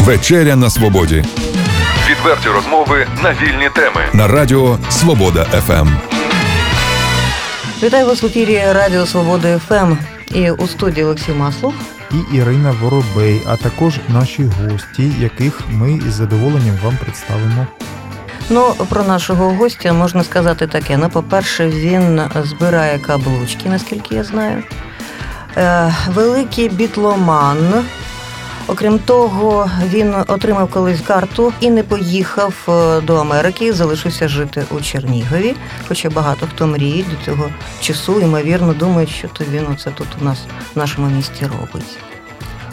Вечеря на свободі. Відверті розмови на вільні теми. На радіо Свобода ФМ. Вітаю вас в ефірі Радіо Свобода ФМ і у студії Олексій Маслов. І Ірина Воробей, а також наші гості, яких ми із задоволенням вам представимо. Ну, про нашого гостя можна сказати таке. Ну, по-перше, він збирає каблучки, наскільки я знаю. Е, Великий бітломан. Окрім того, він отримав колись карту і не поїхав е, до Америки, залишився жити у Чернігові. Хоча багато хто мріє до цього часу, ймовірно, думають, що то він оце тут у нас в нашому місті робить.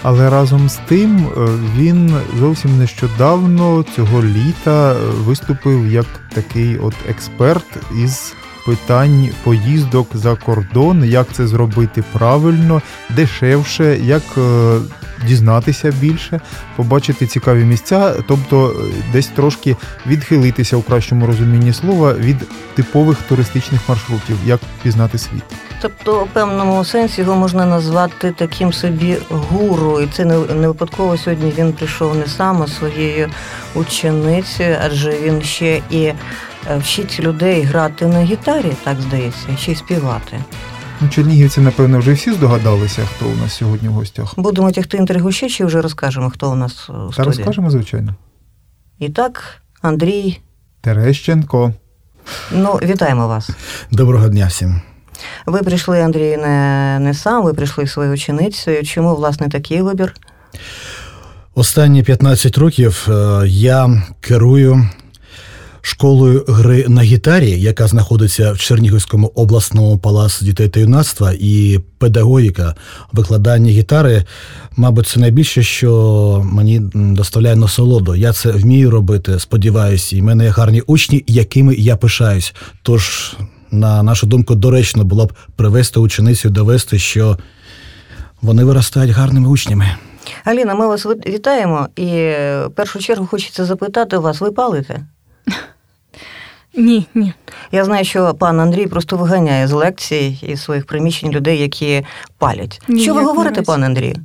Але разом з тим е, він зовсім нещодавно цього літа виступив як такий от експерт із питань поїздок за кордон, як це зробити правильно, дешевше, як е, дізнатися більше, побачити цікаві місця, тобто е, десь трошки відхилитися у кращому розумінні слова від типових туристичних маршрутів, як пізнати світ. Тобто, у певному сенсі його можна назвати таким собі гуру, і це не випадково сьогодні він прийшов не сам, а своєю ученицею, адже він ще і вчить людей грати на гітарі, так здається, ще й співати. Ну, Чернігівці, напевно, вже всі здогадалися, хто у нас сьогодні в гостях. Будемо тягти інтригу ще чи вже розкажемо, хто у нас у Та розкажемо, звичайно. І так, Андрій, Терещенко. ну вітаємо вас. Доброго дня всім. Ви прийшли, Андрій, не, не сам, ви прийшли зі своєю ученицею. Чому власне такий вибір? Останні 15 років е, я керую школою гри на гітарі, яка знаходиться в Чернігівському обласному палаці дітей та юнацтва, і педагогіка викладання гітари, мабуть, це найбільше, що мені доставляє насолоду. Я це вмію робити, сподіваюся, і в мене є гарні учні, якими я пишаюсь. Тож, на нашу думку, доречно було б привести ученицю, довести, що вони виростають гарними учнями. Аліна, ми вас вітаємо. І в першу чергу хочеться запитати вас, ви палите? Ні, ні. Я знаю, що пан Андрій просто виганяє з лекцій і своїх приміщень людей, які палять. Ні, що ви говорите, пане Андрію?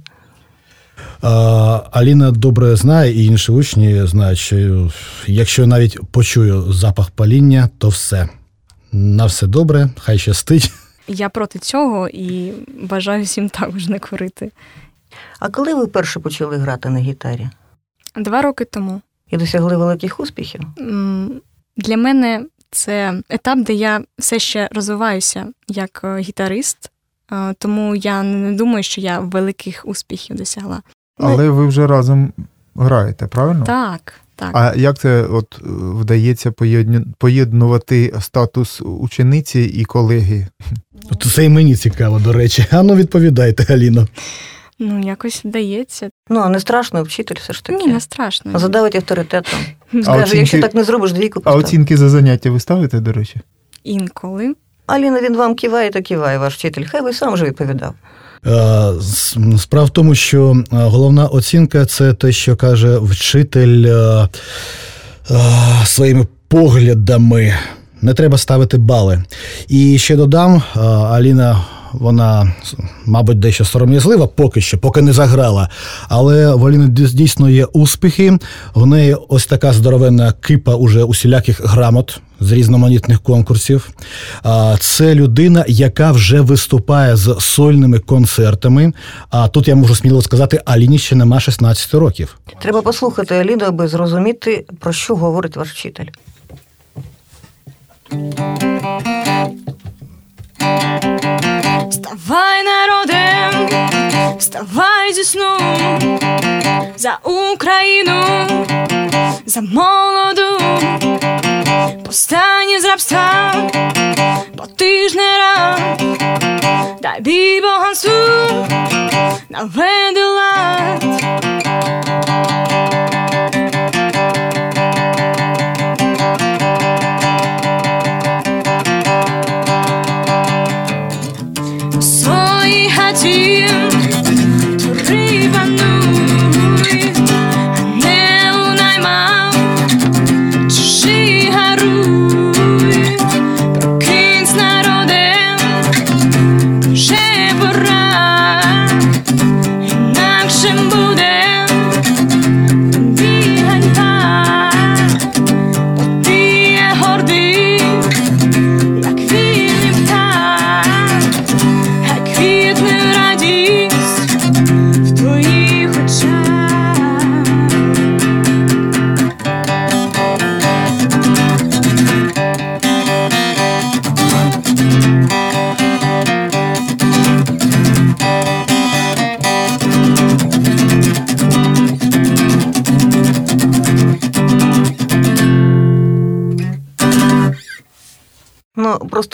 А, Аліна добре знає, і інші учні знають, що якщо навіть почую запах паління, то все. На все добре, хай щастить. Я проти цього і бажаю всім також не курити. А коли ви вперше почали грати на гітарі Два роки тому. І досягли великих успіхів? Для мене це етап, де я все ще розвиваюся як е, гітарист, е, тому я не думаю, що я великих успіхів досягла. Але ви вже разом граєте, правильно? Так, так. А як це от е, вдається поєднувати статус учениці і колеги? От Це і мені цікаво, до речі. А ну відповідайте, Аліно. Ну, якось вдається. Ну, а не страшно, вчитель все ж таки. Ні, не страшно. Задавить авторитетом. Скаже, оцінки- якщо так не зробиш, двійку А оцінки за заняття ви ставите, до речі? Інколи. Аліна, він вам киває, то киває ваш вчитель. Хай би сам вже відповідав. Справа в тому, що головна оцінка це те, що каже вчитель своїми поглядами. Не треба ставити бали. І ще додам, Аліна, вона, мабуть, дещо сором'язлива поки що, поки не заграла. Але в Аліни дійсно є успіхи. В неї ось така здоровенна кипа уже усіляких грамот з різноманітних конкурсів. Це людина, яка вже виступає з сольними концертами. А тут я можу сміливо сказати, Аліні ще нема 16 років. Треба послухати Аліну, аби зрозуміти, про що говорить ваш вчитель. Вставай, народе, вставай зі сну за Україну, за молоду, повстань з рабства, бо ти ж не раб, дай бій богансу, наведи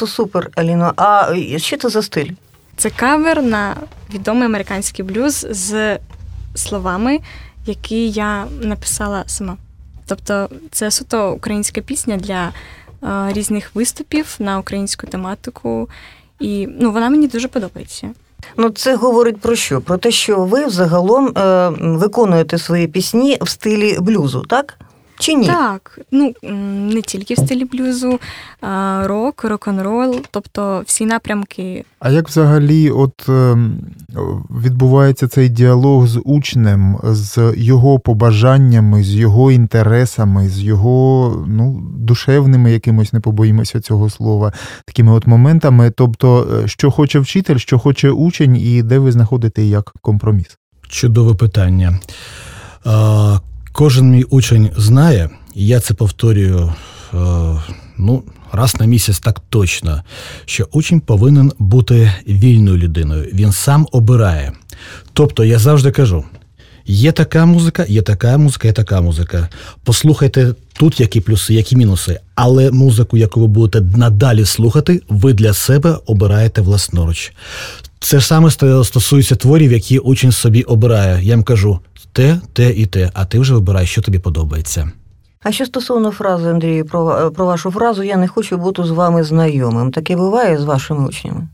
просто супер, Аліно. А що це за стиль? Це кавер на відомий американський блюз з словами, які я написала сама. Тобто, це суто українська пісня для е, різних виступів на українську тематику, і ну, вона мені дуже подобається. Ну, це говорить про що? Про те, що ви взагалом е, виконуєте свої пісні в стилі блюзу, так? Чи ні? Так, ну не тільки в стилі блюзу, а рок, рок-н-рол, тобто всі напрямки. А як взагалі от е, відбувається цей діалог з учнем, з його побажаннями, з його інтересами, з його ну, душевними якимось, не побоїмося цього слова, такими от моментами? Тобто, е, що хоче вчитель, що хоче учень, і де ви знаходите як компроміс? Чудове питання. Кожен мій учень знає, і я це повторюю е, ну, раз на місяць так точно, що учень повинен бути вільною людиною. Він сам обирає. Тобто я завжди кажу: є така музика, є така музика, є така музика. Послухайте тут, які плюси, які мінуси, але музику, яку ви будете надалі слухати, ви для себе обираєте власноруч. Це ж саме стосується творів, які учень собі обирає. Я їм кажу: те, те і те, а ти вже вибирай, що тобі подобається. А що стосовно фрази, Андрію, про про вашу фразу Я не хочу бути з вами знайомим. Таке буває з вашими учнями?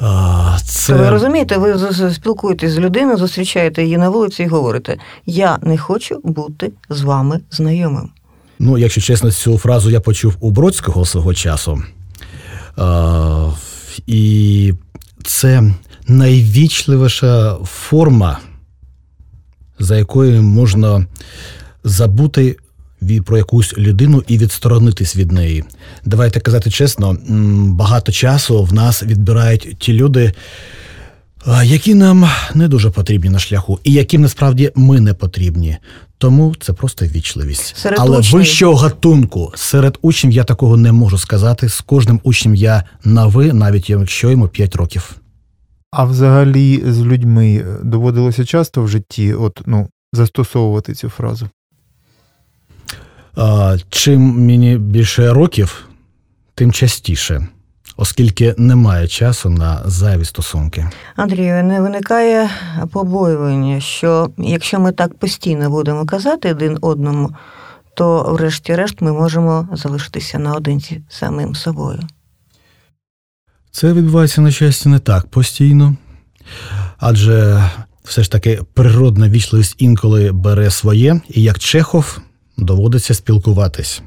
А, це... Ви розумієте, ви спілкуєтесь з людиною, зустрічаєте її на вулиці і говорите: Я не хочу бути з вами знайомим. Ну, якщо чесно, цю фразу я почув у Бродського свого часу. А, І це найвічливіша форма, за якою можна забути про якусь людину і відсторонитись від неї. Давайте казати чесно, багато часу в нас відбирають ті люди, які нам не дуже потрібні на шляху, і яким насправді ми не потрібні. Тому це просто вічливість. Серед Але учнів. вищого гатунку серед учнів я такого не можу сказати. З кожним учнем я на ви, навіть якщо йому 5 років. А взагалі з людьми доводилося часто в житті от, ну, застосовувати цю фразу? А, Чим мені більше років, тим частіше, оскільки немає часу на зайві стосунки. Андрію, не виникає побоювання, що якщо ми так постійно будемо казати один одному, то, врешті-решт, ми можемо залишитися наодинці самим собою. Це відбувається на щастя не так постійно, адже все ж таки природна вічливість інколи бере своє, і як Чехов доводиться спілкуватись.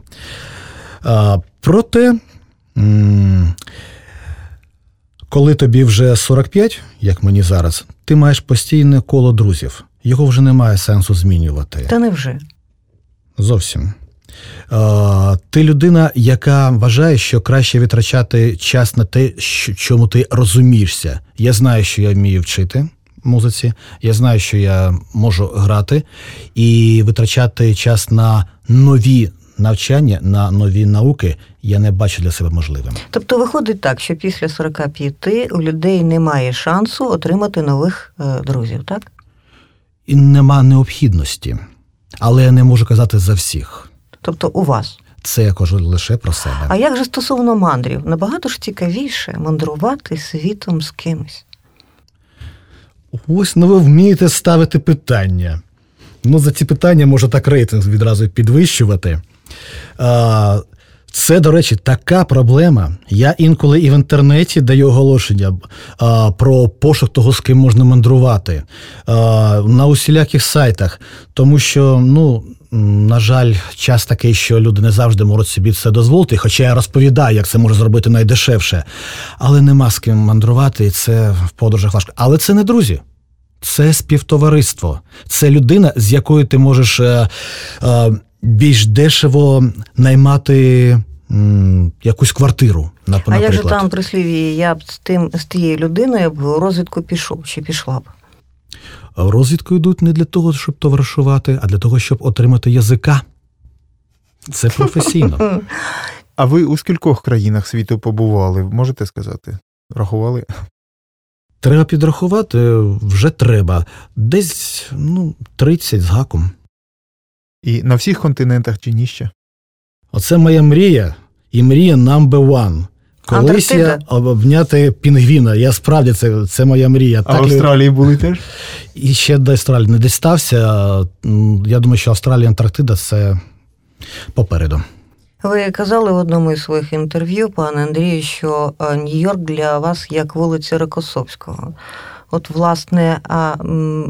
А, Проте, коли тобі вже 45, як мені зараз, ти маєш постійне коло друзів. Його вже немає сенсу змінювати. Та невже? Зовсім. Ти людина, яка вважає, що краще витрачати час на те, чому ти розумієшся. Я знаю, що я вмію вчити музиці, я знаю, що я можу грати і витрачати час на нові навчання, на нові науки я не бачу для себе можливим. Тобто виходить так, що після 45 у людей немає шансу отримати нових е, друзів, так? І нема необхідності, але я не можу казати за всіх. Тобто у вас. Це я кажу лише про себе. А як же стосовно мандрів? Набагато ж цікавіше мандрувати світом з кимось. Ось ну ви вмієте ставити питання. Ну, за ці питання може так рейтинг відразу підвищувати. А, Це, до речі, така проблема. Я інколи і в інтернеті даю оголошення а, про пошук того, з ким можна мандрувати а, на усіляких сайтах, тому що, ну. На жаль, час такий, що люди не завжди можуть собі це дозволити, хоча я розповідаю, як це може зробити найдешевше. Але нема з ким мандрувати, і це в подорожах важко. Але це не друзі, це співтовариство. Це людина, з якою ти можеш е, е, більш дешево наймати м, якусь квартиру. Наприклад. А як же там прислів'ї, я б з тим з тією людиною в розвідку пішов чи пішла б? В розвідку йдуть не для того, щоб товаришувати, а для того, щоб отримати язика. Це професійно. А ви у скількох країнах світу побували? Можете сказати? Рахували? Треба підрахувати вже треба. Десь ну, 30 з гаком. І на всіх континентах чи ні ще? Оце моя мрія. і мрія number one. Колись я обняти пінгвіна. Я справді це, це моя мрія. А в Так, Австралії були теж? І ще до Австралії не дістався. Я думаю, що Австралія Антарктида це попереду. Ви казали в одному із своїх інтерв'ю, пане Андрію, що е, Нью-Йорк для вас як вулиця Рокосовського. От, власне, а,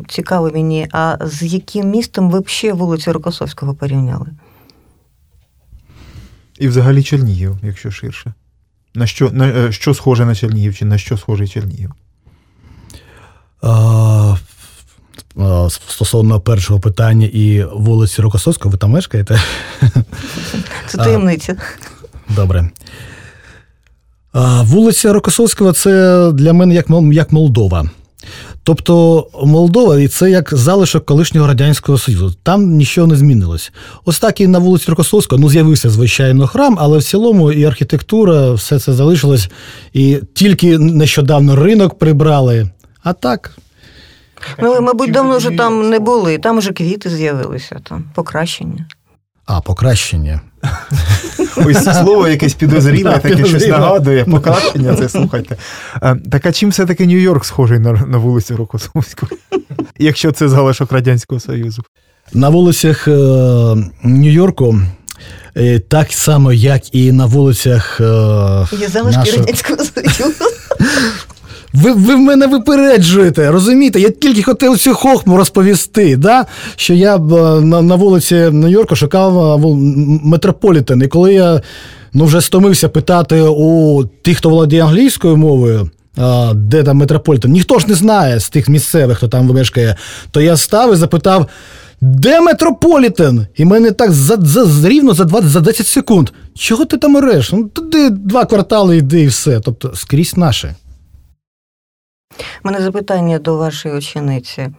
цікаво мені, а з яким містом ви б ще вулицю Рокосовського порівняли? І взагалі Чернігів, якщо ширше. На що, на, е, що схоже на Чернігів, чи на що схожий Чернігів? А, а, Стосовно першого питання і вулиці Рокосовського, ви там мешкаєте? Це таємниця. Добре. А, Вулиця Рокосовського це для мене як, як Молдова. Тобто Молдова і це як залишок колишнього Радянського Союзу. Там нічого не змінилось. Ось так і на вулиці Рокосовського ну, з'явився, звичайно, храм, але в цілому і архітектура, все це залишилось. І тільки нещодавно ринок прибрали. А так, Ну, мабуть, давно вже там не були, там вже квіти з'явилися, там покращення. а, покращення. Ось слово якесь підозріле, таке щось нагадує, покращення, це слухайте. Е, Так а чим все-таки Нью-Йорк схожий на, на вулицю Рокосовську? Якщо це залишок Радянського Союзу. На вулицях е, Нью-Йорку, е, так само, як і на вулицях. Е, Є залишки нашого- Радянського Союзу. Ви, ви в мене випереджуєте, розумієте? Я тільки хотів цю хохму розповісти, да? що я е, на, на вулиці Нью-Йорку шукав е, метрополітен. І коли я ну, вже стомився питати у тих, хто володіє англійською мовою, де там метрополітен, ніхто ж не знає з тих місцевих, хто там мешкає, то я став і запитав. Де метрополітен? І мене так за, за, рівно за 20, за 10 секунд. Чого ти там ореш? Ну, туди два квартали йди і все. Тобто скрізь наше. У мене запитання до вашої учениці.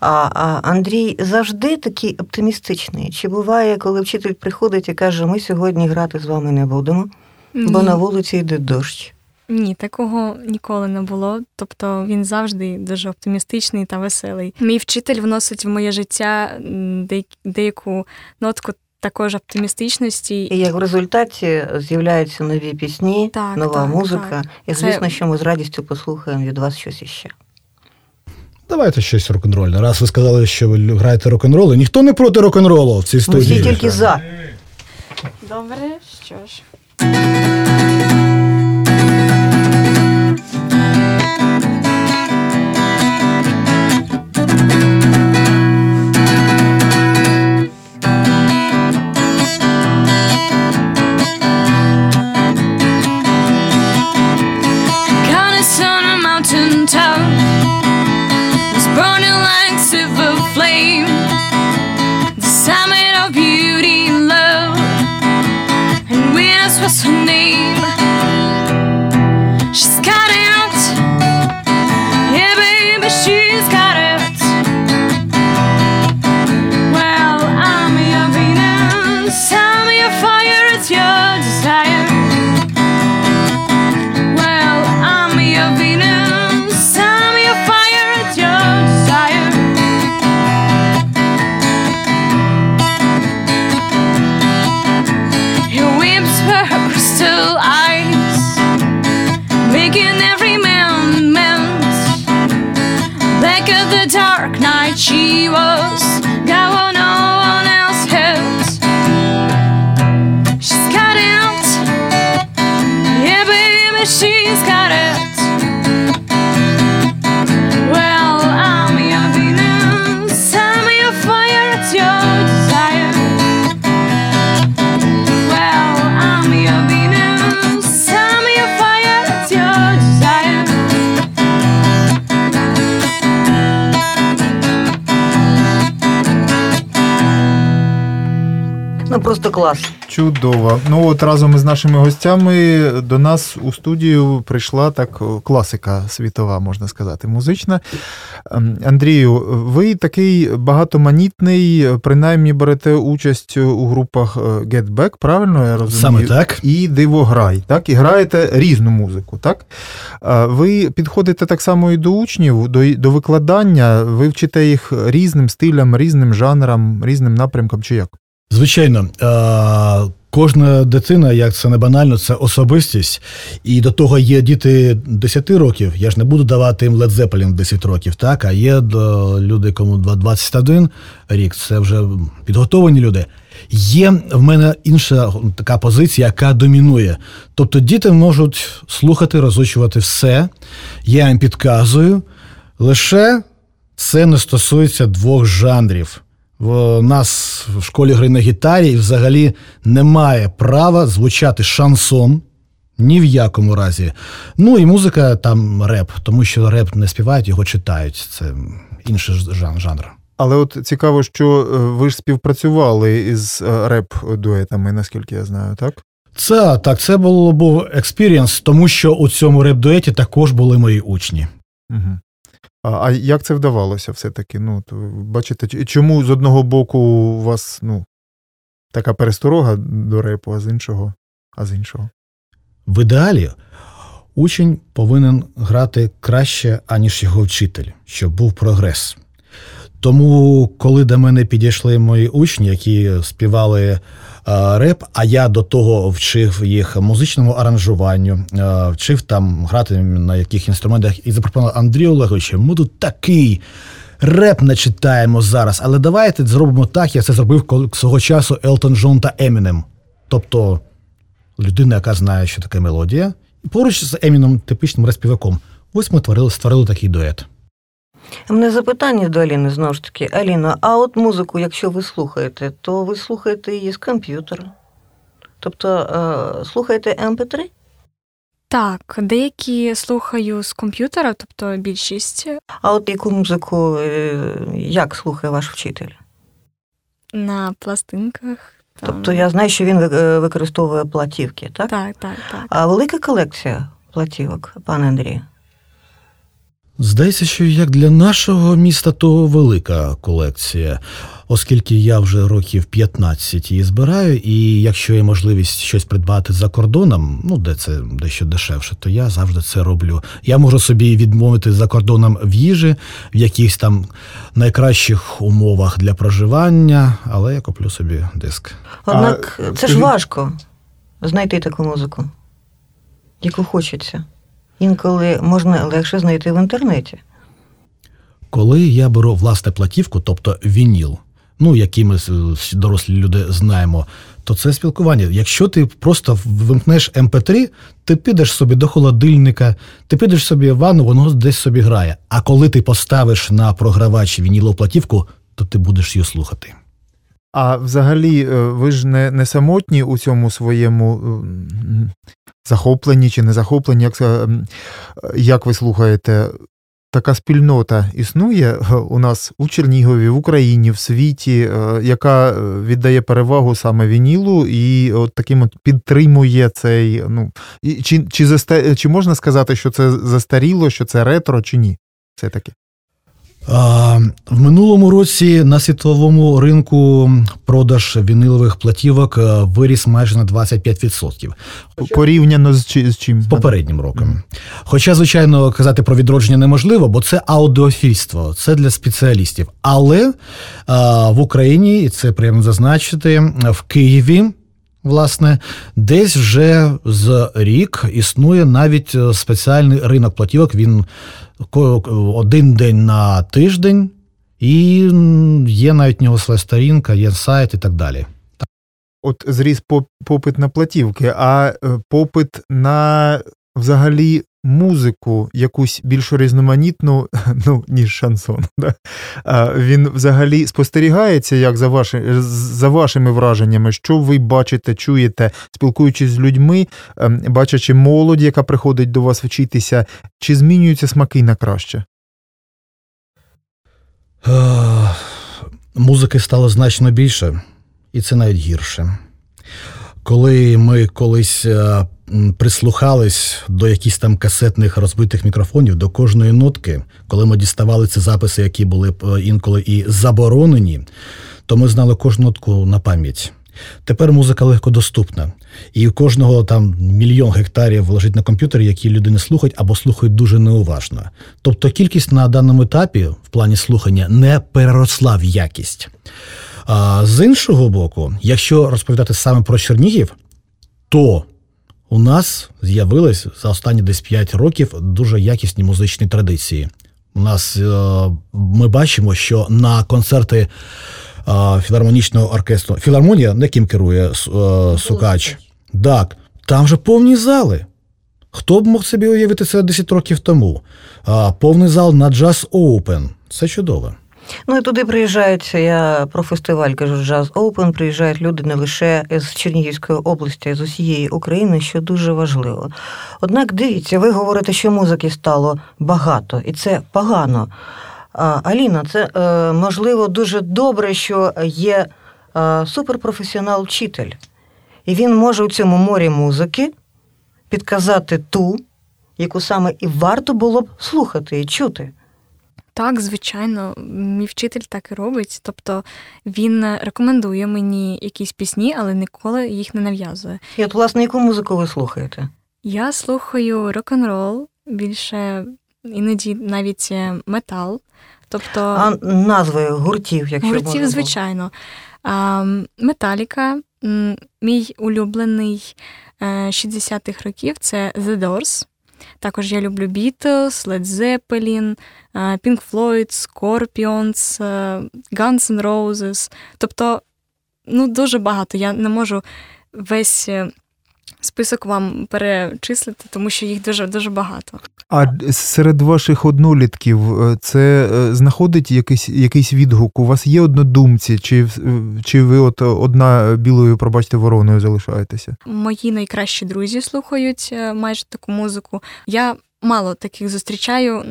А, а Андрій завжди такий оптимістичний? Чи буває, коли вчитель приходить і каже, ми сьогодні грати з вами не будемо, бо на вулиці йде дощ? Ні, такого ніколи не було. Тобто він завжди дуже оптимістичний та веселий. Мій вчитель вносить в моє життя деяку нотку також оптимістичності. І як в результаті з'являються нові пісні, Так, нова так, музика. так. І Це- звісно, що ми з радістю послухаємо від вас щось іще. Давайте щось рок-н-рольне. Раз ви сказали, що ви граєте рок-н-рол, ніхто не проти рок-н-ролу в цій Ми студії. всі тільки за. Добре, що ж. Просто клас. Чудово. Ну от разом із нашими гостями до нас у студію прийшла так класика світова, можна сказати, музична. Ем, Андрію, ви такий багатоманітний, принаймні берете участь у групах е, Get Back, правильно я розумію? Саме так. І дивограй, так? І граєте різну музику, так? Ви підходите так само і до учнів, до, до викладання, ви вчите їх різним стилям, різним жанрам, різним напрямкам, чи як? Звичайно, е, кожна дитина, як це не банально, це особистість. І до того є діти 10 років. Я ж не буду давати їм Led Zeppelin 10 років, так? А є до люди, кому 21 рік, це вже підготовлені люди. Є в мене інша така позиція, яка домінує. Тобто діти можуть слухати, розучувати все. Я їм підказую. Лише це не стосується двох жанрів. В нас в школі гри на гітарі взагалі немає права звучати шансон. Ні в якому разі. Ну і музика там реп, тому що реп не співають, його читають. Це інший жанр. Але от цікаво, що е, ви ж співпрацювали із е, реп-дуетами, наскільки я знаю, так? Це так, це було був experience, тому що у цьому реп-дуеті також були мої учні. Угу. А як це вдавалося все-таки? Ну, то, Бачите, чому з одного боку у вас ну, така пересторога до репу, а з іншого, а з іншого? В ідеалі учень повинен грати краще, аніж його вчитель, щоб був прогрес. Тому, коли до мене підійшли мої учні, які співали реп, а я до того вчив їх музичному аранжуванню, вчив там грати на яких інструментах і запропонував Андрію Олеговичу, ми тут такий. Реп не читаємо зараз, але давайте зробимо так, як це зробив свого часу Елтон Джон та Емінем. Тобто людина, яка знає, що таке мелодія, і поруч з Еміном, типічним респіваком. Ось ми творили, створили такий дует. У мене запитання до Аліни знову ж таки. Аліна, а от музику, якщо ви слухаєте, то ви слухаєте її з комп'ютера? Тобто е, слухаєте MP3? Так, деякі слухаю з комп'ютера, тобто більшість. А от яку музику е, як слухає ваш вчитель? На пластинках. Там... Тобто я знаю, що він е, використовує платівки, так? Так, так, так. А велика колекція платівок, пане Андрію? Здається, що як для нашого міста, то велика колекція, оскільки я вже років 15 її збираю, і якщо є можливість щось придбати за кордоном, ну де це дещо дешевше, то я завжди це роблю. Я можу собі відмовити за кордоном в їжі, в якихось там найкращих умовах для проживання, але я куплю собі диск. Однак а, це ж важко знайти таку музику, яку хочеться інколи можна легше знайти в інтернеті. Коли я беру власне платівку, тобто вініл, ну які ми дорослі люди знаємо, то це спілкування. Якщо ти просто вимкнеш МП3, ем ти підеш собі до холодильника, ти підеш собі в ванну, воно десь собі грає. А коли ти поставиш на програвач вінілову платівку, то ти будеш її слухати. А взагалі, е, ви ж не не самотні у цьому своєму захоплені чи не захоплені, як, як ви слухаєте, така спільнота існує е, у нас у Чернігові, в Україні, в світі, е, яка віддає перевагу саме вінілу і от таким от підтримує цей. Ну, Чи чи, заста... чи можна сказати, що це застаріло, що це ретро, чи ні? Все таки. В минулому році на світовому ринку продаж вінилових платівок е, виріс майже на 25%. Порівняно з чим? З попереднім роком. Хоча, звичайно, казати про відродження неможливо, бо це аудіофільство, це для спеціалістів. Але в Україні, і це приємно зазначити, в Києві. Власне, десь вже з рік існує навіть е, спеціальний ринок платівок. Він один день на тиждень, і є навіть в нього своя сторінка, є сайт і так далі. От зріс попит на платівки, а е, попит на взагалі музику, якусь більш різноманітну, ну, ніж шансон. Да? Він взагалі спостерігається, як за ваші, за вашими враженнями, що ви бачите, чуєте, спілкуючись з людьми, ем, бачачи молодь, яка приходить до вас вчитися, чи змінюються смаки на краще? Музики стало значно більше, і це навіть гірше. Коли ми колись е, прислухались до якихось там касетних розбитих мікрофонів, до кожної нотки, коли ми діставали ці записи, які були е, інколи і заборонені, то ми знали кожну нотку на пам'ять. Тепер музика легкодоступна, і у кожного там мільйон гектарів лежить на комп'ютері, які люди не слухають або слухають дуже неуважно. Тобто кількість на даному етапі в плані слухання не переросла в якість. А з іншого боку, якщо розповідати саме про Чернігів, то у нас з'явились за останні десь 5 років дуже якісні музичні традиції. У нас е, ми бачимо, що на концерти е, філармонічного оркестру Філармонія, яким керує е, Сукач, так, там же повні зали. Хто б мог собі уявити це 10 років тому? Повний зал на Jazz Open. Це чудово. Ну і туди приїжджають, я про фестиваль кажу, Jazz Open, приїжджають люди не лише з Чернігівської області, а з усієї України, що дуже важливо. Однак дивіться, ви говорите, що музики стало багато, і це погано. Аліна, це е, можливо дуже добре, що є е, суперпрофесіонал-вчитель, і він може у цьому морі музики підказати ту, яку саме і варто було б слухати і чути. Так, звичайно, мій вчитель так і робить. Тобто він рекомендує мені якісь пісні, але ніколи їх не нав'язує. І от, власне, яку музику ви слухаєте? Я слухаю рок-н-рол, більше іноді навіть метал. Тобто А назви гуртів, якщо гуртів, можна звичайно. Металіка, мій улюблений е, 60-х років це The Doors. Також я люблю Beatles, Led Zeppelin, е, Pink Floyd, Scorpions, е, Guns N' Roses. Тобто, ну, дуже багато. Я не можу весь е, список вам перечислити, тому що їх дуже дуже багато. А серед ваших однолітків е, це е, знаходить якийсь, якийсь відгук? У вас є однодумці, чи, чи ви от одна білою, пробачте, вороною залишаєтеся? Мої найкращі друзі слухають е, майже таку музику. Я мало таких зустрічаю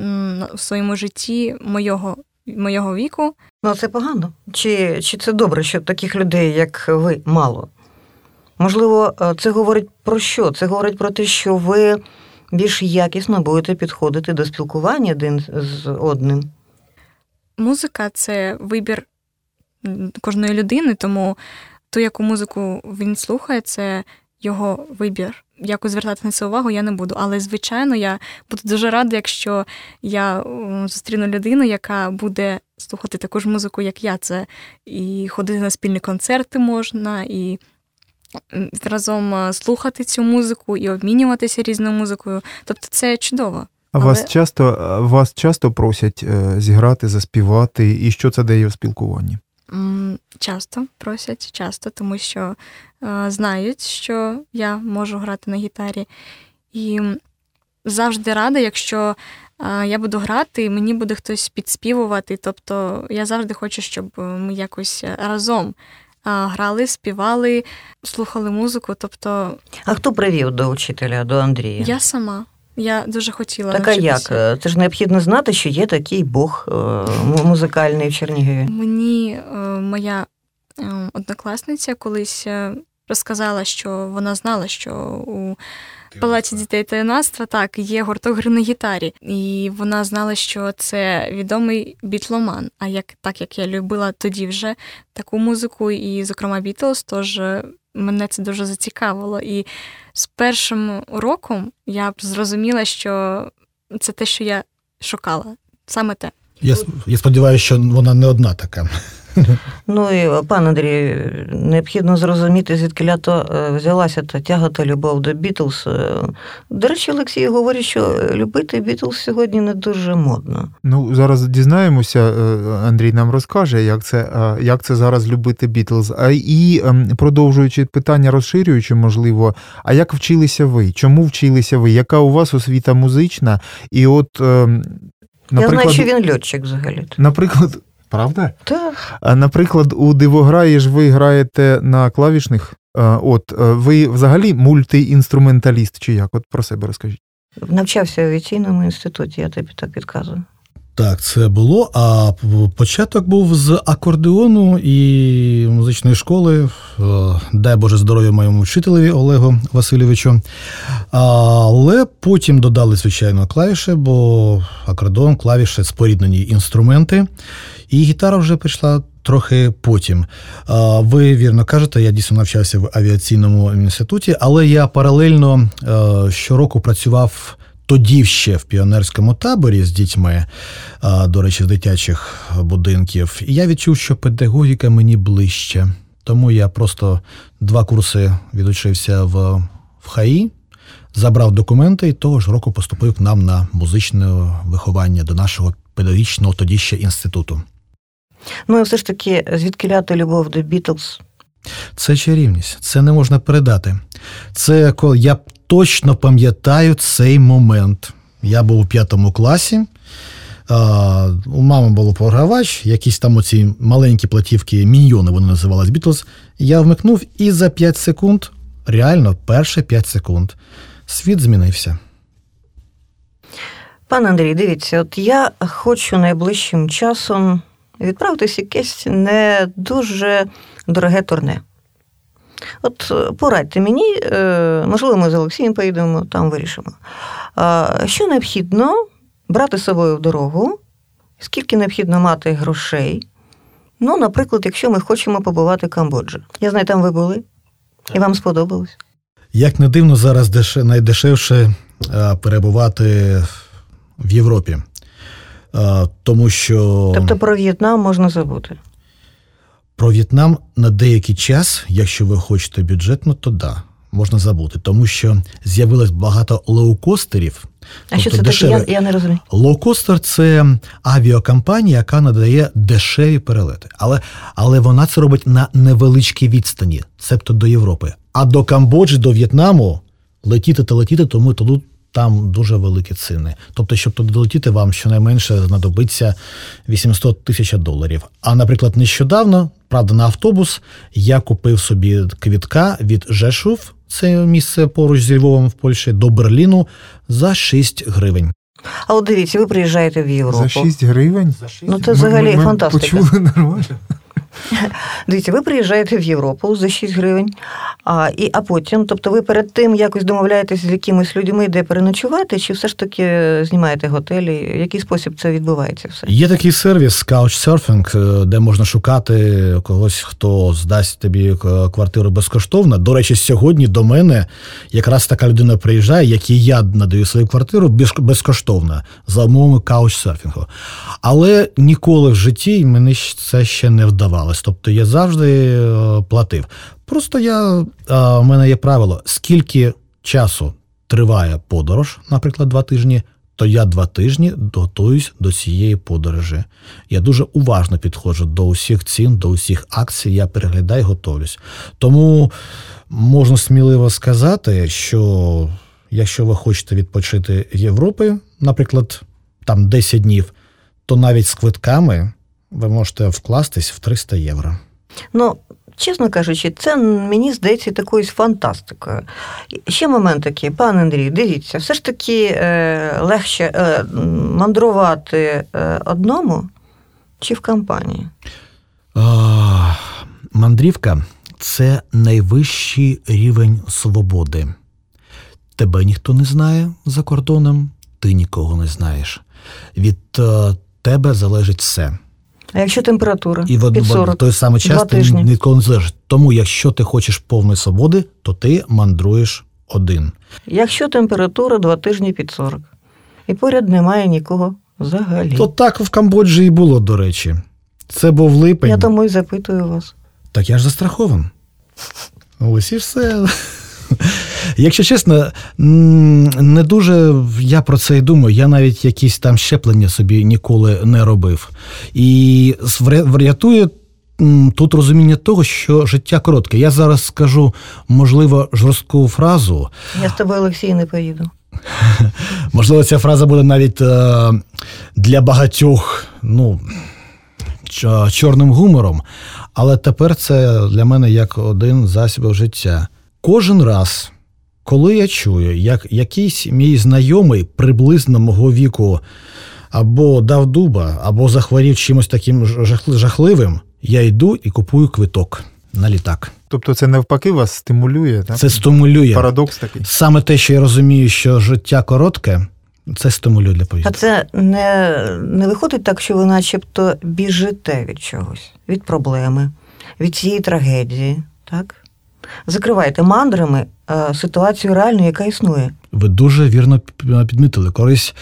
у своєму житті мого, мого віку. Ну, це погано. Чи, чи це добре, що таких людей, як ви, мало? Можливо, е, це говорить про що? Це говорить про те, що ви більш якісно будете підходити до спілкування один з одним. Музика це вибір кожної людини, тому ту, яку музику він слухає, це його вибір. Якось звертати на це увагу я не буду. Але, звичайно, я буду дуже рада, якщо я зустріну людину, яка буде слухати таку ж музику, як я. Це і ходити на спільні концерти можна, і разом е, слухати цю музику, і обмінюватися різною музикою. Тобто це чудово. А Але- вас часто вас часто просять е, зіграти, заспівати, і що це дає в спілкуванні? Часто просять, часто, тому що е, знають, що я можу грати на гітарі. І завжди рада, якщо е, я буду грати, і мені буде хтось підспівувати. Тобто я завжди хочу, щоб ми якось разом грали, співали, слухали музику. Тобто А хто привів до учителя, до Андрія? я сама. Я дуже хотіла. Так а як? Це ж необхідно знати, що є такий Бог е, музикальний в Чернігові. Мені е, моя е, однокласниця колись розказала, що вона знала, що у палаці дітей та юнацтва так є гурток гри на гітарі, і вона знала, що це відомий бітломан. А як так як я любила тоді вже таку музику, і, зокрема, Бітлз, тож е, мене це дуже зацікавило. І з першим уроком я б зрозуміла, що це те, що я шукала, саме те. Я, я сподіваюся, що вона не одна така. Ну і е, пан Андрій, необхідно зрозуміти, звідки лято е, взялася та тяга та любов до Бітлз. Е, До речі, Олексій говорить, що любити Бітлз сьогодні не дуже модно. Ну, зараз дізнаємося, е, Андрій нам розкаже, як це, е, як це зараз любити Бітлз. А і ем, продовжуючи питання, розширюючи, можливо, а як вчилися ви? Чому вчилися ви? Яка у вас освіта музична? І от, ем, Я знаю, що він льотчик взагалі. наприклад, правда? Так. А, Наприклад, у дивограї ж ви граєте на клавішних. От е, ви взагалі мультиінструменталіст, чи як? От про себе розкажіть. Навчався в авіаційному інституті, я тобі так підказую. Так, це було. А початок був з акордеону і музичної школи. Е, Дай Боже здоров'я моєму вчителеві Олегу Васильовичу. Але потім додали, звичайно, клавіші, бо акордеон, клавіші споріднені інструменти. І гітара вже прийшла трохи потім. Ви вірно кажете, я дійсно навчався в авіаційному інституті, але я паралельно е, щороку працював тоді ще в піонерському таборі з дітьми, до речі, з дитячих будинків, і я відчув, що педагогіка мені ближче. Тому я просто два курси відучився в, в ХАІ, забрав документи і того ж року поступив нам на музичне виховання до нашого педагогічного тоді ще інституту. Ну і все ж таки, звідки ляти любов до Бітлз? Це чарівність, це не можна передати. Це коли я точно пам'ятаю цей момент. Я був у п'ятому класі. У мами було програвач, якісь там оці маленькі платівки, міньйони вони називались Бітлз. Я вмикнув і за 5 секунд, реально, перші 5 секунд, світ змінився. Пане Андрій, дивіться, от я хочу найближчим часом відправитись якесь не дуже дороге турне. От е, порадьте мені, е, можливо, ми з Олексієм поїдемо, там вирішимо. Що необхідно брати з собою в дорогу, скільки необхідно мати грошей? Ну, наприклад, якщо ми хочемо побувати в Камбоджі. Я знаю, там ви були, і вам сподобалось. Як не дивно, зараз найдешевше е, перебувати в Європі. Тому що. Тобто про В'єтнам можна забути. Про В'єтнам на деякий час, якщо ви хочете бюджетно, то да, можна забути, тому що з'явилось багато лоукостерів. А тобто що це дешеві... таке? Я, я не розумію. Лоукостер це авіакомпанія, яка надає дешеві перелети. Але але вона це робить на невеличкій відстані, себто до Європи. А до Камбоджі, до В'єтнаму летіти та летіти, тому тут там дуже великі ціни. Тобто, щоб туди долетіти, вам щонайменше знадобиться 800 тисяч доларів. А, наприклад, нещодавно, правда, на автобус я купив собі квітка від Жешув, це місце поруч зі Львовом в Польщі, до Берліну за 6 гривень. А от дивіться, ви приїжджаєте в Європу. За 6 гривень? За 6 Ну, це взагалі ми, ми фантастика. Почули нормально. Дивіться, ви приїжджаєте в Європу за 6 гривень, а і, а потім, тобто ви перед тим якось домовляєтесь з якимись людьми, де переночувати, чи все ж таки знімаєте готелі? В який спосіб це відбувається? все? Є такий сервіс Couchsurfing, е, де можна шукати когось, хто здасть тобі е, квартиру безкоштовно. До речі, сьогодні до мене якраз така людина приїжджає, якій я надаю свою квартиру безкоштовно за умовами Couchsurfing. Але ніколи в житті мені це ще не вдавалося відбувалось. Тобто я завжди е, платив. Просто я, у мене є правило, скільки часу триває подорож, наприклад, два тижні, то я два тижні готуюсь до цієї подорожі. Я дуже уважно підходжу до усіх цін, до усіх акцій, я переглядаю, готовлюсь. Тому можна сміливо сказати, що якщо ви хочете відпочити в Європі, наприклад, там 10 днів, то навіть з квитками ви можете вкластись в 300 євро. Ну, чесно кажучи, це мені здається такою фантастикою. Ще момент такий, пан Андрій, дивіться, все ж таки е, легше е, мандрувати е, одному чи в компанії? А, мандрівка це найвищий рівень свободи. Тебе ніхто не знає за кордоном, ти нікого не знаєш. Від е, тебе залежить все. А якщо температура і в, під 40, в той самий час ти ніколи не залежиш. Тому, якщо ти хочеш повної свободи, то ти мандруєш один. Якщо температура два тижні під 40, і поряд немає нікого взагалі. То так в Камбоджі і було, до речі. Це був липень. Я тому і запитую вас. Так я ж застрахован. Ось і все. Якщо чесно, не дуже я про це і думаю. Я навіть якісь там щеплення собі ніколи не робив. І врятує тут розуміння того, що життя коротке. Я зараз скажу, можливо, жорстку фразу. Я з тобою, Олексій, не поїду. Можливо, ця фраза буде навіть е, для багатьох, ну. Чорним гумором, але тепер це для мене як один засіб життя. Кожен раз, коли я чую, як якийсь мій знайомий приблизно мого віку або дав дуба, або захворів чимось таким жахливим, я йду і купую квиток на літак. Тобто це навпаки вас стимулює, так? Це стимулює. Парадокс такий. Саме те, що я розумію, що життя коротке, це стимулює для поїздки. А це не, не виходить так, що ви начебто біжите від чогось, від проблеми, від цієї трагедії, так? Закриваєте мандрами е, ситуацію реальну, яка існує. Ви дуже вірно підмітили. Колись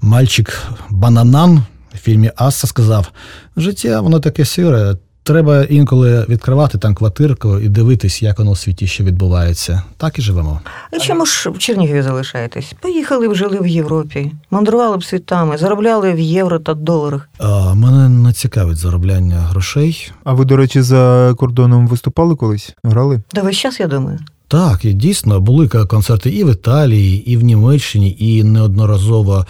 мальчик Бананан в фільмі Аса сказав: життя воно таке сире. Треба інколи відкривати там квартирку і дивитись, як воно у світі ще відбувається. Так і живемо. А чому ж в Чернігові залишаєтесь? Поїхали б жили в Європі, мандрували б світами, заробляли в євро та доларах. А, мене не цікавить заробляння грошей. А ви, до речі, за кордоном виступали колись? Грали? Да весь час, я думаю. Так, і дійсно були концерти і в Італії, і в Німеччині, і неодноразово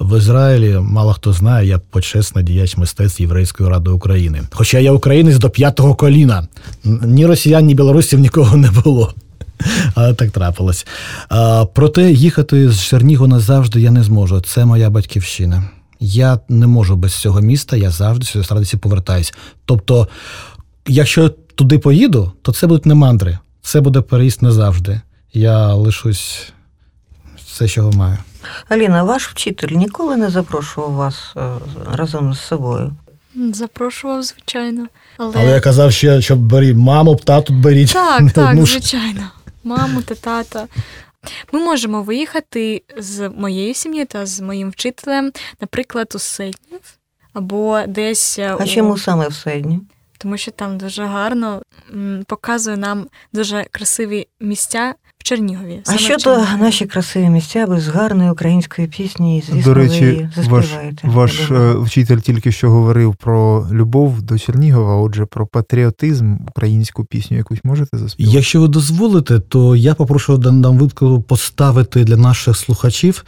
в Ізраїлі. Мало хто знає, я почесний діяч мистецтв Єврейської ради України. Хоча я українець до п'ятого коліна. Ні росіян, ні білорусів нікого не було. Але так трапилось. Проте їхати з Чернігова назавжди я не зможу. Це моя батьківщина. Я не можу без цього міста, я завжди сюди традиції повертаюсь. Тобто, якщо туди поїду, то це будуть не мандри, це буде переїзд назавжди. Я лишусь все, що маю. Аліна, ваш вчитель ніколи не запрошував вас е, разом з собою. Запрошував, звичайно. Але, Але я казав ще, щоб беріть маму, тату беріть. так, так, одну звичайно. Маму та тата. Ми можемо виїхати з моєю сім'єю та з моїм вчителем, наприклад, у Седнів або десь е, А у... чому саме в Седні? тому що там дуже гарно показує нам дуже красиві місця Чернігові. А що то наші красиві місця без гарної української пісні, і, звісно, До ви речі, її ваш, заспіваєте. ваш е, вчитель тільки що говорив про любов до Чернігова, отже, про патріотизм, українську пісню якусь можете заспівати? Якщо ви дозволите, то я попрошу нам випадку поставити для наших слухачів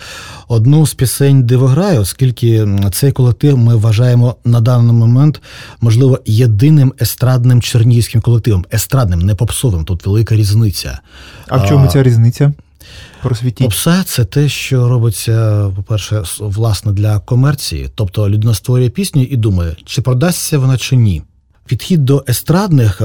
одну з пісень Дивограю, оскільки цей колектив ми вважаємо на даний момент, можливо, єдиним естрадним чернігівським колективом. Естрадним, не попсовим. Тут велика різниця. А в чому ця різниця? Просвітіть. Попса це те, що робиться, по-перше, власне для комерції. Тобто людина створює пісню і думає, чи продасться вона чи ні. Підхід до естрадних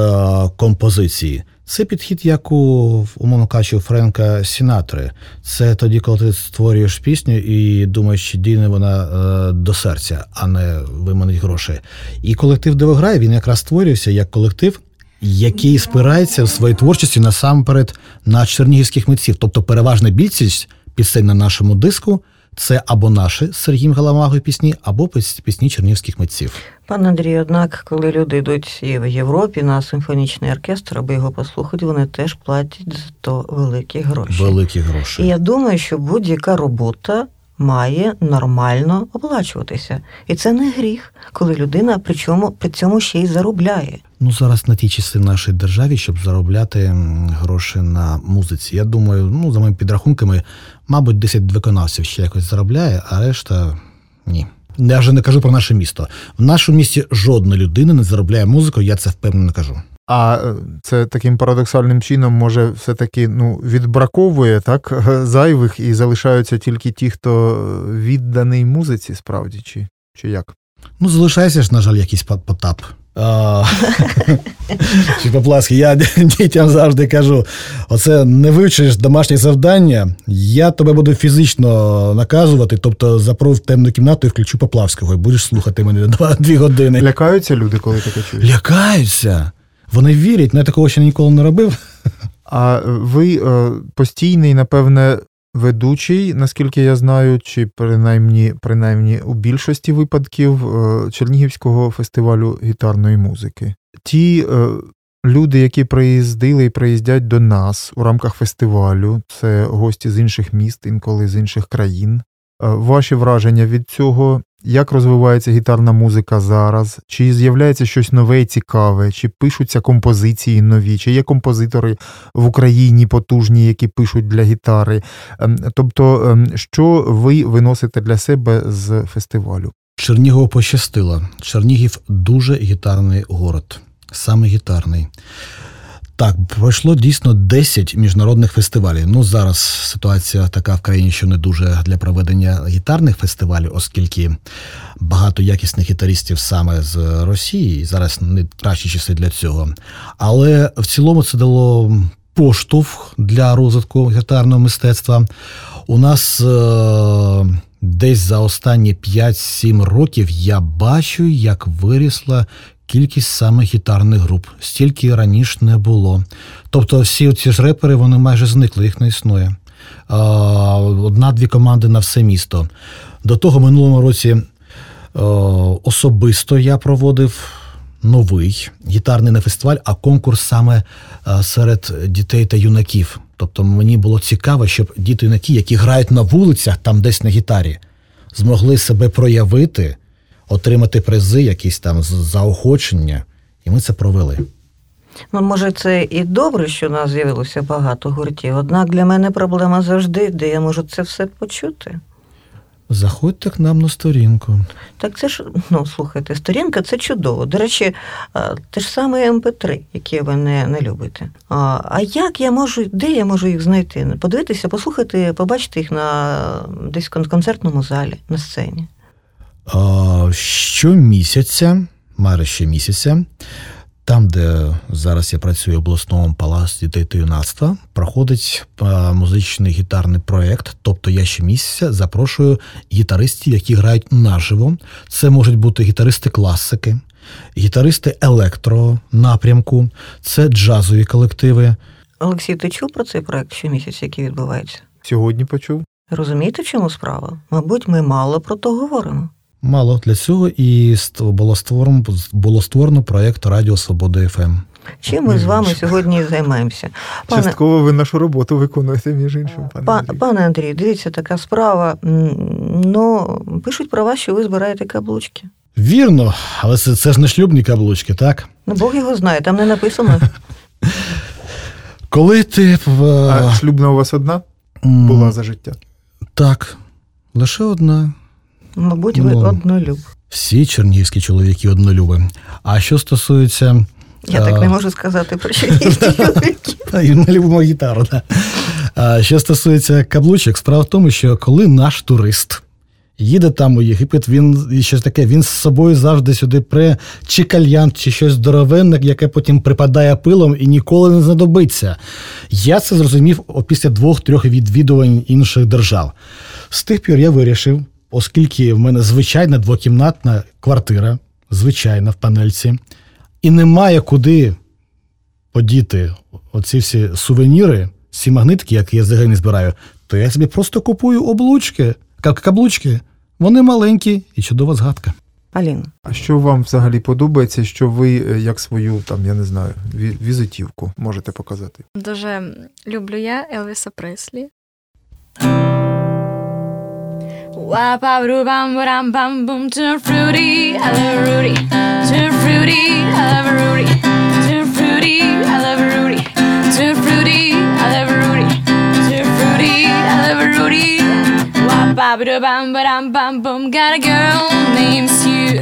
композицій це підхід, як у умовно кажучи, у Френка Сінатри. Це тоді, коли ти створюєш пісню і думаєш, чи дійне вона е, до серця, а не виманить гроші. І колектив Дивограй він якраз створюється як колектив, який спирається в своїй творчості насамперед на чернігівських митців. Тобто переважна більшість пісень на нашому диску це або наші з Сергієм Галамагою пісні, або піс- пісні чернігівських митців. Пан Андрій, однак, коли люди йдуть і в Європі на симфонічний оркестр, аби його послухати, вони теж платять за то великі гроші. Великі І гроші. я думаю, що будь-яка робота має нормально оплачуватися. І це не гріх, коли людина причому при цьому ще й заробляє. Ну зараз на ті часи в нашій державі, щоб заробляти гроші на музиці. Я думаю, ну за моїми підрахунками, мабуть, 10 виконавців ще якось заробляє, а решта ні. Я вже не кажу про наше місто. В нашому місті жодна людина не заробляє музику, я це впевнено кажу. А е, це таким парадоксальним чином може все-таки ну, відбраковує так, зайвих і залишаються тільки ті, хто відданий музиці, справді, чи, чи як? Ну, залишається ж, на жаль, якийсь По- потап. Чи Поплавський, я дітям завжди кажу: оце не вивчиш домашнє завдання, я тебе буду фізично наказувати, тобто запру в темну кімнату і включу Поплавського, і будеш слухати мене два, дві години. Лякаються люди, коли таке чують? Лякаються. Вони вірять, ну я такого ще ніколи не робив. А ви е, постійний, напевне, ведучий, наскільки я знаю, чи принаймні, принаймні у більшості випадків е, Чернігівського фестивалю гітарної музики. Ті е, люди, які приїздили і приїздять до нас у рамках фестивалю, це гості з інших міст, інколи з інших країн. Е, Ваші враження від цього, як розвивається гітарна музика зараз? Чи з'являється щось нове і цікаве, чи пишуться композиції нові, чи є композитори в Україні потужні, які пишуть для гітари? Ем, Тобто, ем, що ви виносите для себе з фестивалю? Чернігову пощастило. Чернігів дуже гітарний город, саме гітарний. Так, пройшло дійсно 10 міжнародних фестивалів. Ну зараз ситуація така в країні, що не дуже для проведення гітарних фестивалів, оскільки багато якісних гітаристів саме з Росії. і Зараз не кращі часи для цього. Але в цілому це дало поштовх для розвитку гітарного мистецтва. У нас е- десь за останні 5-7 років я бачу, як вирісла кількість саме гітарних груп. Стільки раніше не було. Тобто всі ці ж репери вони майже зникли, їх не існує. одна-дві команди на все місто. До того минулому році особисто я проводив новий гітарний не фестиваль, а конкурс саме серед дітей та юнаків. Тобто мені було цікаво, щоб діти-юнаки, які грають на вулицях, там десь на гітарі, змогли себе проявити, отримати призи, якісь там заохочення, і ми це провели. Ну, може, це і добре, що у нас з'явилося багато гуртів. Однак для мене проблема завжди, де я можу це все почути. Заходьте к нам на сторінку. Так це ж, ну слухайте, сторінка це чудово. До речі, те ж саме МП3, яке ви не не любите. А а як я можу, де я можу їх знайти? Подивитися, послухати, побачити їх на десь концертному залі, на сцені? Щомісяця, майже щомісяця, там, де зараз я працюю в обласному палаці дітей та юнацтва, проходить музичний гітарний проєкт. Тобто я щомісяця запрошую гітаристів, які грають наживо. Це можуть бути гітаристи класики, гітаристи електронапрямку, це джазові колективи. Олексій, ти чув про цей проєкт щомісяця, який відбувається? Сьогодні почув. Розумієте, в чому справа? Мабуть, ми мало про то говоримо. Мало для цього і було створено було створено проєкт Радіо Свобода ФМ. Чим ми з вами сьогодні займаємося? Пане... Частково ви нашу роботу виконуєте, між іншим. Пане Пан, Андрій. пане Андрій, дивіться, така справа. Ну, пишуть про вас, що ви збираєте каблучки. Вірно, але це це ж не шлюбні каблучки, так? Ну, Бог його знає, там не написано. Коли ти. А шлюбна у вас одна була за життя? Так, лише одна. Мабуть, ви ну, однолюб. Всі чернігівські чоловіки однолюби. А що стосується. Я а... так не можу сказати про чернігівських чоловіків. Ми любимо гітару. А Що стосується каблучок, справа в тому, що коли наш турист їде там у Єгипет, він і щось таке, він з собою завжди сюди пре чи кальян, чи щось здоровенне, яке потім припадає пилом і ніколи не знадобиться. Я це зрозумів після двох-трьох відвідувань інших держав. З тих пір я вирішив оскільки в мене звичайна двокімнатна квартира, звичайна в панельці, і немає куди подіти оці всі сувеніри, ці магнитки, які я взагалі не збираю, то я собі просто купую облучки, каблучки. Вони маленькі і чудова згадка. Аліна. А що вам взагалі подобається, що ви е, як свою там, я не знаю, візитівку можете показати? Дуже люблю я Елвіса Преслі. Wap a boo bam bam bam boom too fruity, I love Rudy. Too fruity, I love Rudy. Too fruity, I love Rudy. Too fruity, I love Rudy. Too fruity, I love Rudy. Wap a boo bam bam bam boom. Got a girl named Sue.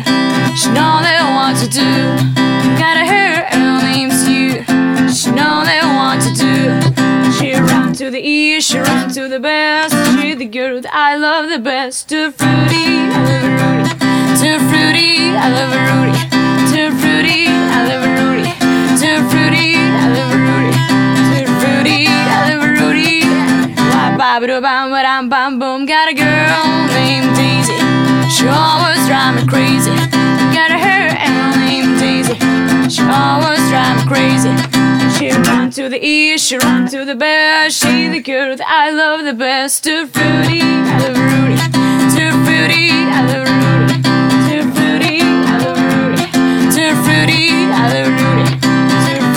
She know that what to do. Got a girl named Sue. She know that what to do. She run to the east, she run to the best. She the girl that I love the best. Too fruity, I love a Rudy. Too fruity, I love a Rudy. Too fruity, I love a Rudy. Too fruity, I love Rudy. Too fruity, I love Rudy. Bam bam bam bam boom. Got a girl named Daisy. She always drive me crazy. Got a hair named Daisy. She always drive me crazy. She run to the east, she run to the best. She the girl that I love the best. Too fruity, I love Rudy. Too fruity, I love Rudy. Fruity, I love fruity, I love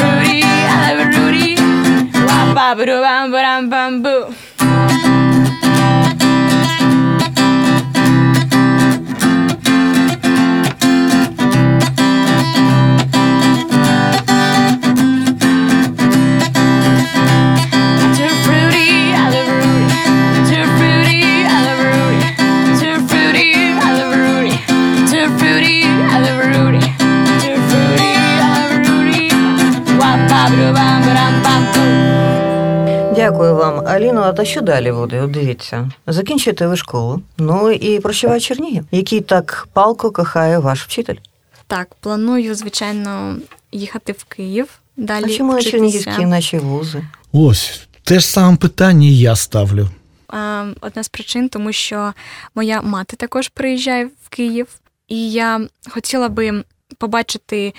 fruity, I love Rudy. Bam bam bam bam bam boo. Дякую вам, Аліно. А та що далі буде? От Дивіться, закінчуєте ви школу. Ну і прощавай Чернігів, який так палко кохає ваш вчитель. Так, планую, звичайно, їхати в Київ. Далі а чому вчитися. чернігівські наші вузи? Ось те ж саме питання і я ставлю. Одна з причин, тому що моя мати також приїжджає в Київ, і я хотіла би побачити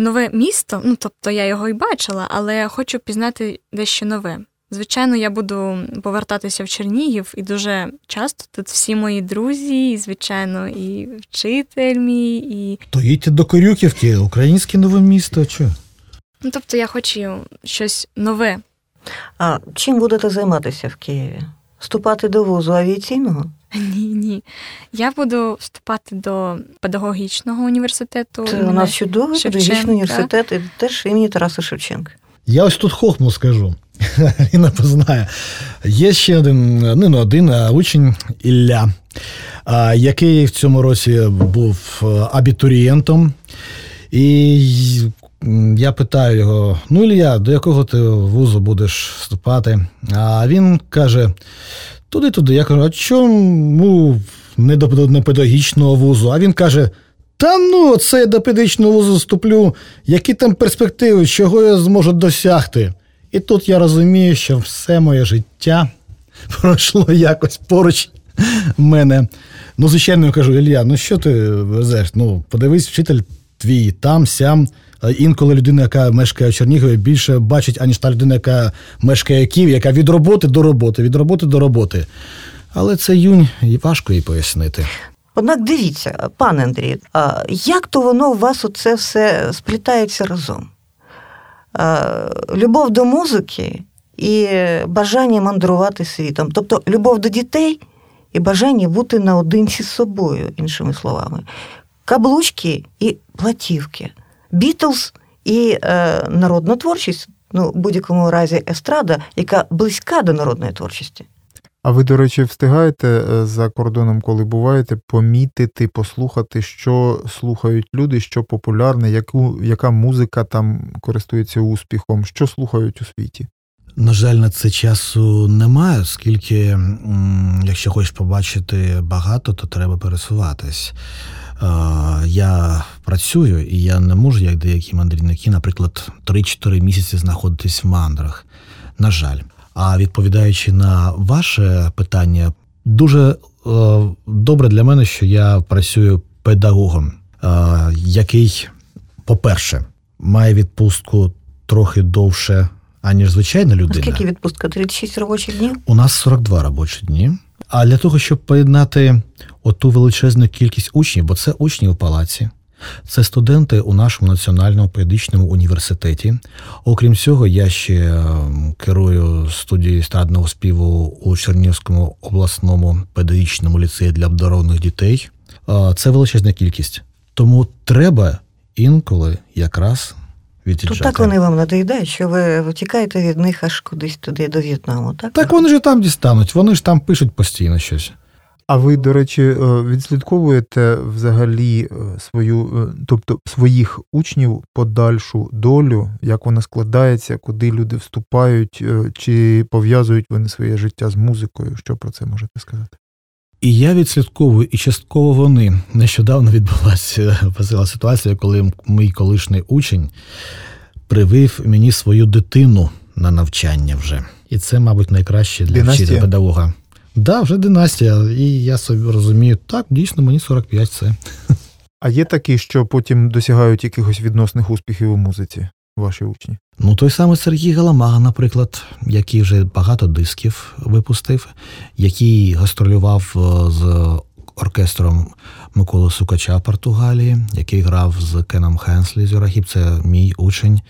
нове місто. Ну, тобто я його і бачила, але хочу пізнати дещо нове. Звичайно, я буду повертатися в Чернігів, і дуже часто тут всі мої друзі, і, звичайно, і вчитель мій, і То їдьте до Корюківки, українське нове місто. Чо? ну, тобто я хочу щось нове. А чим будете займатися в Києві? Вступати до вузу авіаційного? Ні, ні. Я буду вступати до педагогічного університету. Це у нас чудовий Шевченка. педагогічний університет, і теж імені Тараса Шевченка. Я ось тут хохму скажу. Ліна познає. Є ще один, ну, один, а учень Ілля, який в цьому році був абітурієнтом. І я питаю його: ну, Ілля, до якого ти вузу будеш вступати? А він каже: туди-туди. Я кажу, а чому не до педагогічного вузу? А він каже. Та ну, це я до педагогічного вузу вступлю. Які там перспективи, чого я зможу досягти? І тут я розумію, що все моє життя пройшло якось поруч мене. Ну, звичайно, я кажу, Ілля, ну що ти везеш? Ну, подивись, вчитель твій там, сям. А Інколи людина, яка мешкає в Чернігові, більше бачить, аніж та людина, яка мешкає в Києві, яка від роботи до роботи, від роботи до роботи. Але це юнь, і важко їй пояснити. Однак дивіться, пане Андрій, як то воно у вас оце все сплітається разом? Любов до музики і бажання мандрувати світом. Тобто любов до дітей і бажання бути наодинці з собою, іншими словами. Каблучки і платівки. Бітлз і е, народна творчість, ну, в будь-якому разі естрада, яка близька до народної творчості. А ви, до речі, встигаєте е, за кордоном, коли буваєте, помітити, послухати, що слухають люди, що популярне, яку, яка музика там користується успіхом, що слухають у світі? На жаль, на це часу немає, оскільки, якщо хочеш побачити багато, то треба пересуватись. Я працюю і я не можу, як деякі мандрівники, наприклад, 3-4 місяці знаходитись в мандрах. На жаль. А відповідаючи на ваше питання, дуже е, добре для мене, що я працюю педагогом, е, який, по-перше, має відпустку трохи довше, аніж звичайна людина. Скільки відпустка? 36 робочих днів? У нас 42 робочі дні. А для того, щоб поєднати оту величезну кількість учнів, бо це учні у палаці, це студенти у нашому національному педагогічному університеті. Окрім цього, я ще ем, керую студією естрадного співу у Чернігівському обласному педагогічному ліцеї для обдарованих дітей. Це величезна кількість. Тому треба інколи якраз То так вони вам надоїдають, що ви втікаєте від них аж кудись туди до В'єтнаму, так? Так вони ж там дістануть, вони ж там пишуть постійно щось. А ви, до речі, е, відслідковуєте взагалі е, свою, е, тобто своїх учнів подальшу долю, як вона складається, куди люди вступають, чи пов'язують вони своє життя з музикою? Що про це можете сказати? І я відслідковую, і частково вони. Нещодавно відбулася весела ситуація, коли мій колишній учень привив мені свою дитину на навчання вже. І це, мабуть, найкраще для Династія? вчителя педагога. Так, да, вже династія. І я собі розумію, так, дійсно, мені 45 це. А є такі, що потім досягають якихось відносних успіхів у музиці, ваші учні? Ну, той самий Сергій Галамага, наприклад, який вже багато дисків випустив, який гастролював е, з оркестром Миколи Сукача в Португалії, який грав з Кеном Хенслі з Юрахів, це мій учень.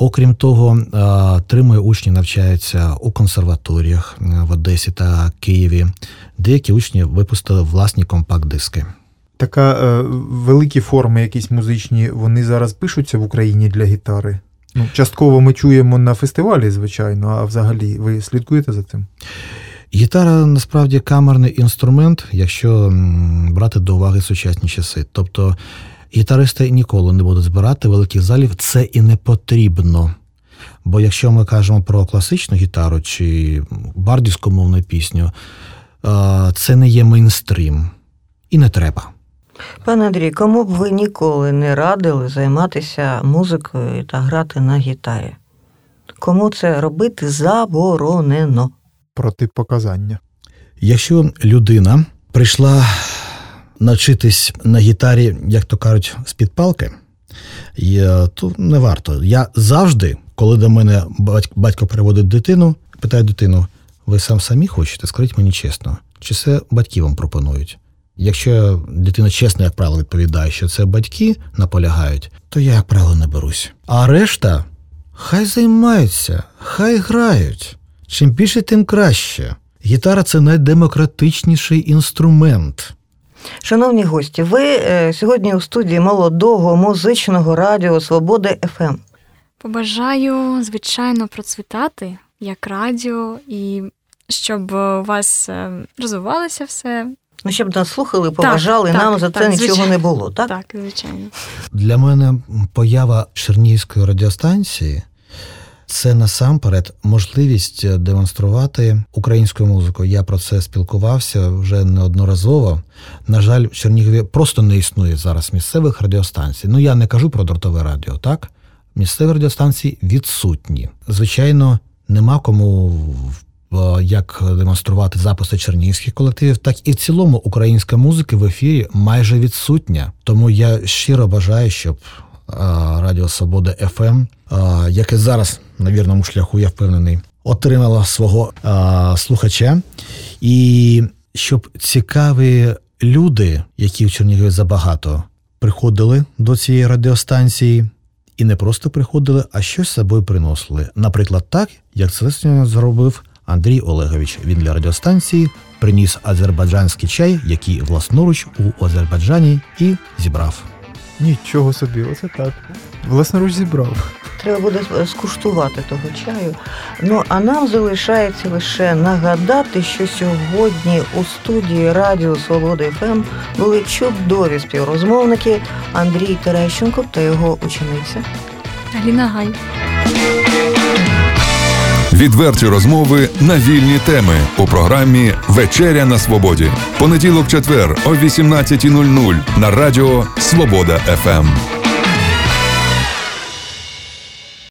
Окрім того, е, три мої учні навчаються у консерваторіях е, в Одесі та Києві. Деякі учні випустили власні компакт-диски. Така е, великі форми, якісь музичні, вони зараз пишуться в Україні для гітари. Ну, частково ми чуємо на фестивалі, звичайно, а взагалі ви слідкуєте за цим? Гітара насправді камерний інструмент, якщо брати до уваги сучасні часи. Тобто гітаристи ніколи не будуть збирати великих залів, це і не потрібно. Бо якщо ми кажемо про класичну гітару чи бардівську мовну пісню, це не є мейнстрім і не треба. Пане Андрій, кому б ви ніколи не радили займатися музикою та грати на гітарі? Кому це робити заборонено? Протипоказання. Якщо людина прийшла навчитись на гітарі, як то кажуть, з-під палки, е, то не варто. Я завжди, коли до мене батько приводить дитину, Питаю дитину: ви сам самі хочете? Скажіть мені чесно, чи це батьки вам пропонують? Якщо дитина чесно, як правило, відповідає, що це батьки наполягають, то я, як правило, не берусь. А решта хай займаються, хай грають. Чим більше, тим краще. Гітара це найдемократичніший інструмент. Шановні гості, ви е, сьогодні у студії молодого музичного радіо Свобода Ем». ФМ. Побажаю, звичайно, процвітати як радіо, і щоб у вас е, розвивалося все. Ну, щоб нас слухали, поважали, так, нам за це так, нічого звичайно. не було, так? Так, звичайно. Для мене поява Чернігівської радіостанції це насамперед можливість демонструвати українську музику. Я про це спілкувався вже неодноразово. На жаль, в Чернігові просто не існує зараз місцевих радіостанцій. Ну я не кажу про дротове радіо, так? Місцеві радіостанції відсутні. Звичайно, нема кому е, як демонструвати записи чернігівських колективів, так і в цілому українська музика в ефірі майже відсутня. Тому я щиро бажаю, щоб е, Радіо Свобода ФМ, е, яке зараз на вірному шляху, я впевнений, отримало свого е, слухача, і щоб цікаві люди, які в Чернігові забагато, приходили до цієї радіостанції. І не просто приходили, а щось з собою приносили. Наприклад, так, як це зробив Андрій Олегович. Він для радіостанції приніс азербайджанський чай, який власноруч у Азербайджані і зібрав. Нічого собі, оце так. Власноруч зібрав. Треба буде е, скуштувати того чаю. Ну а нам залишається лише нагадати, що сьогодні у студії Радіо Свобода ФМ були чудові співрозмовники Андрій Терещенко та його учениця. Аліна Гай. Відверті розмови на вільні теми у програмі Вечеря на свободі. Понеділок, четвер о 18.00 на радіо Свобода ФМ.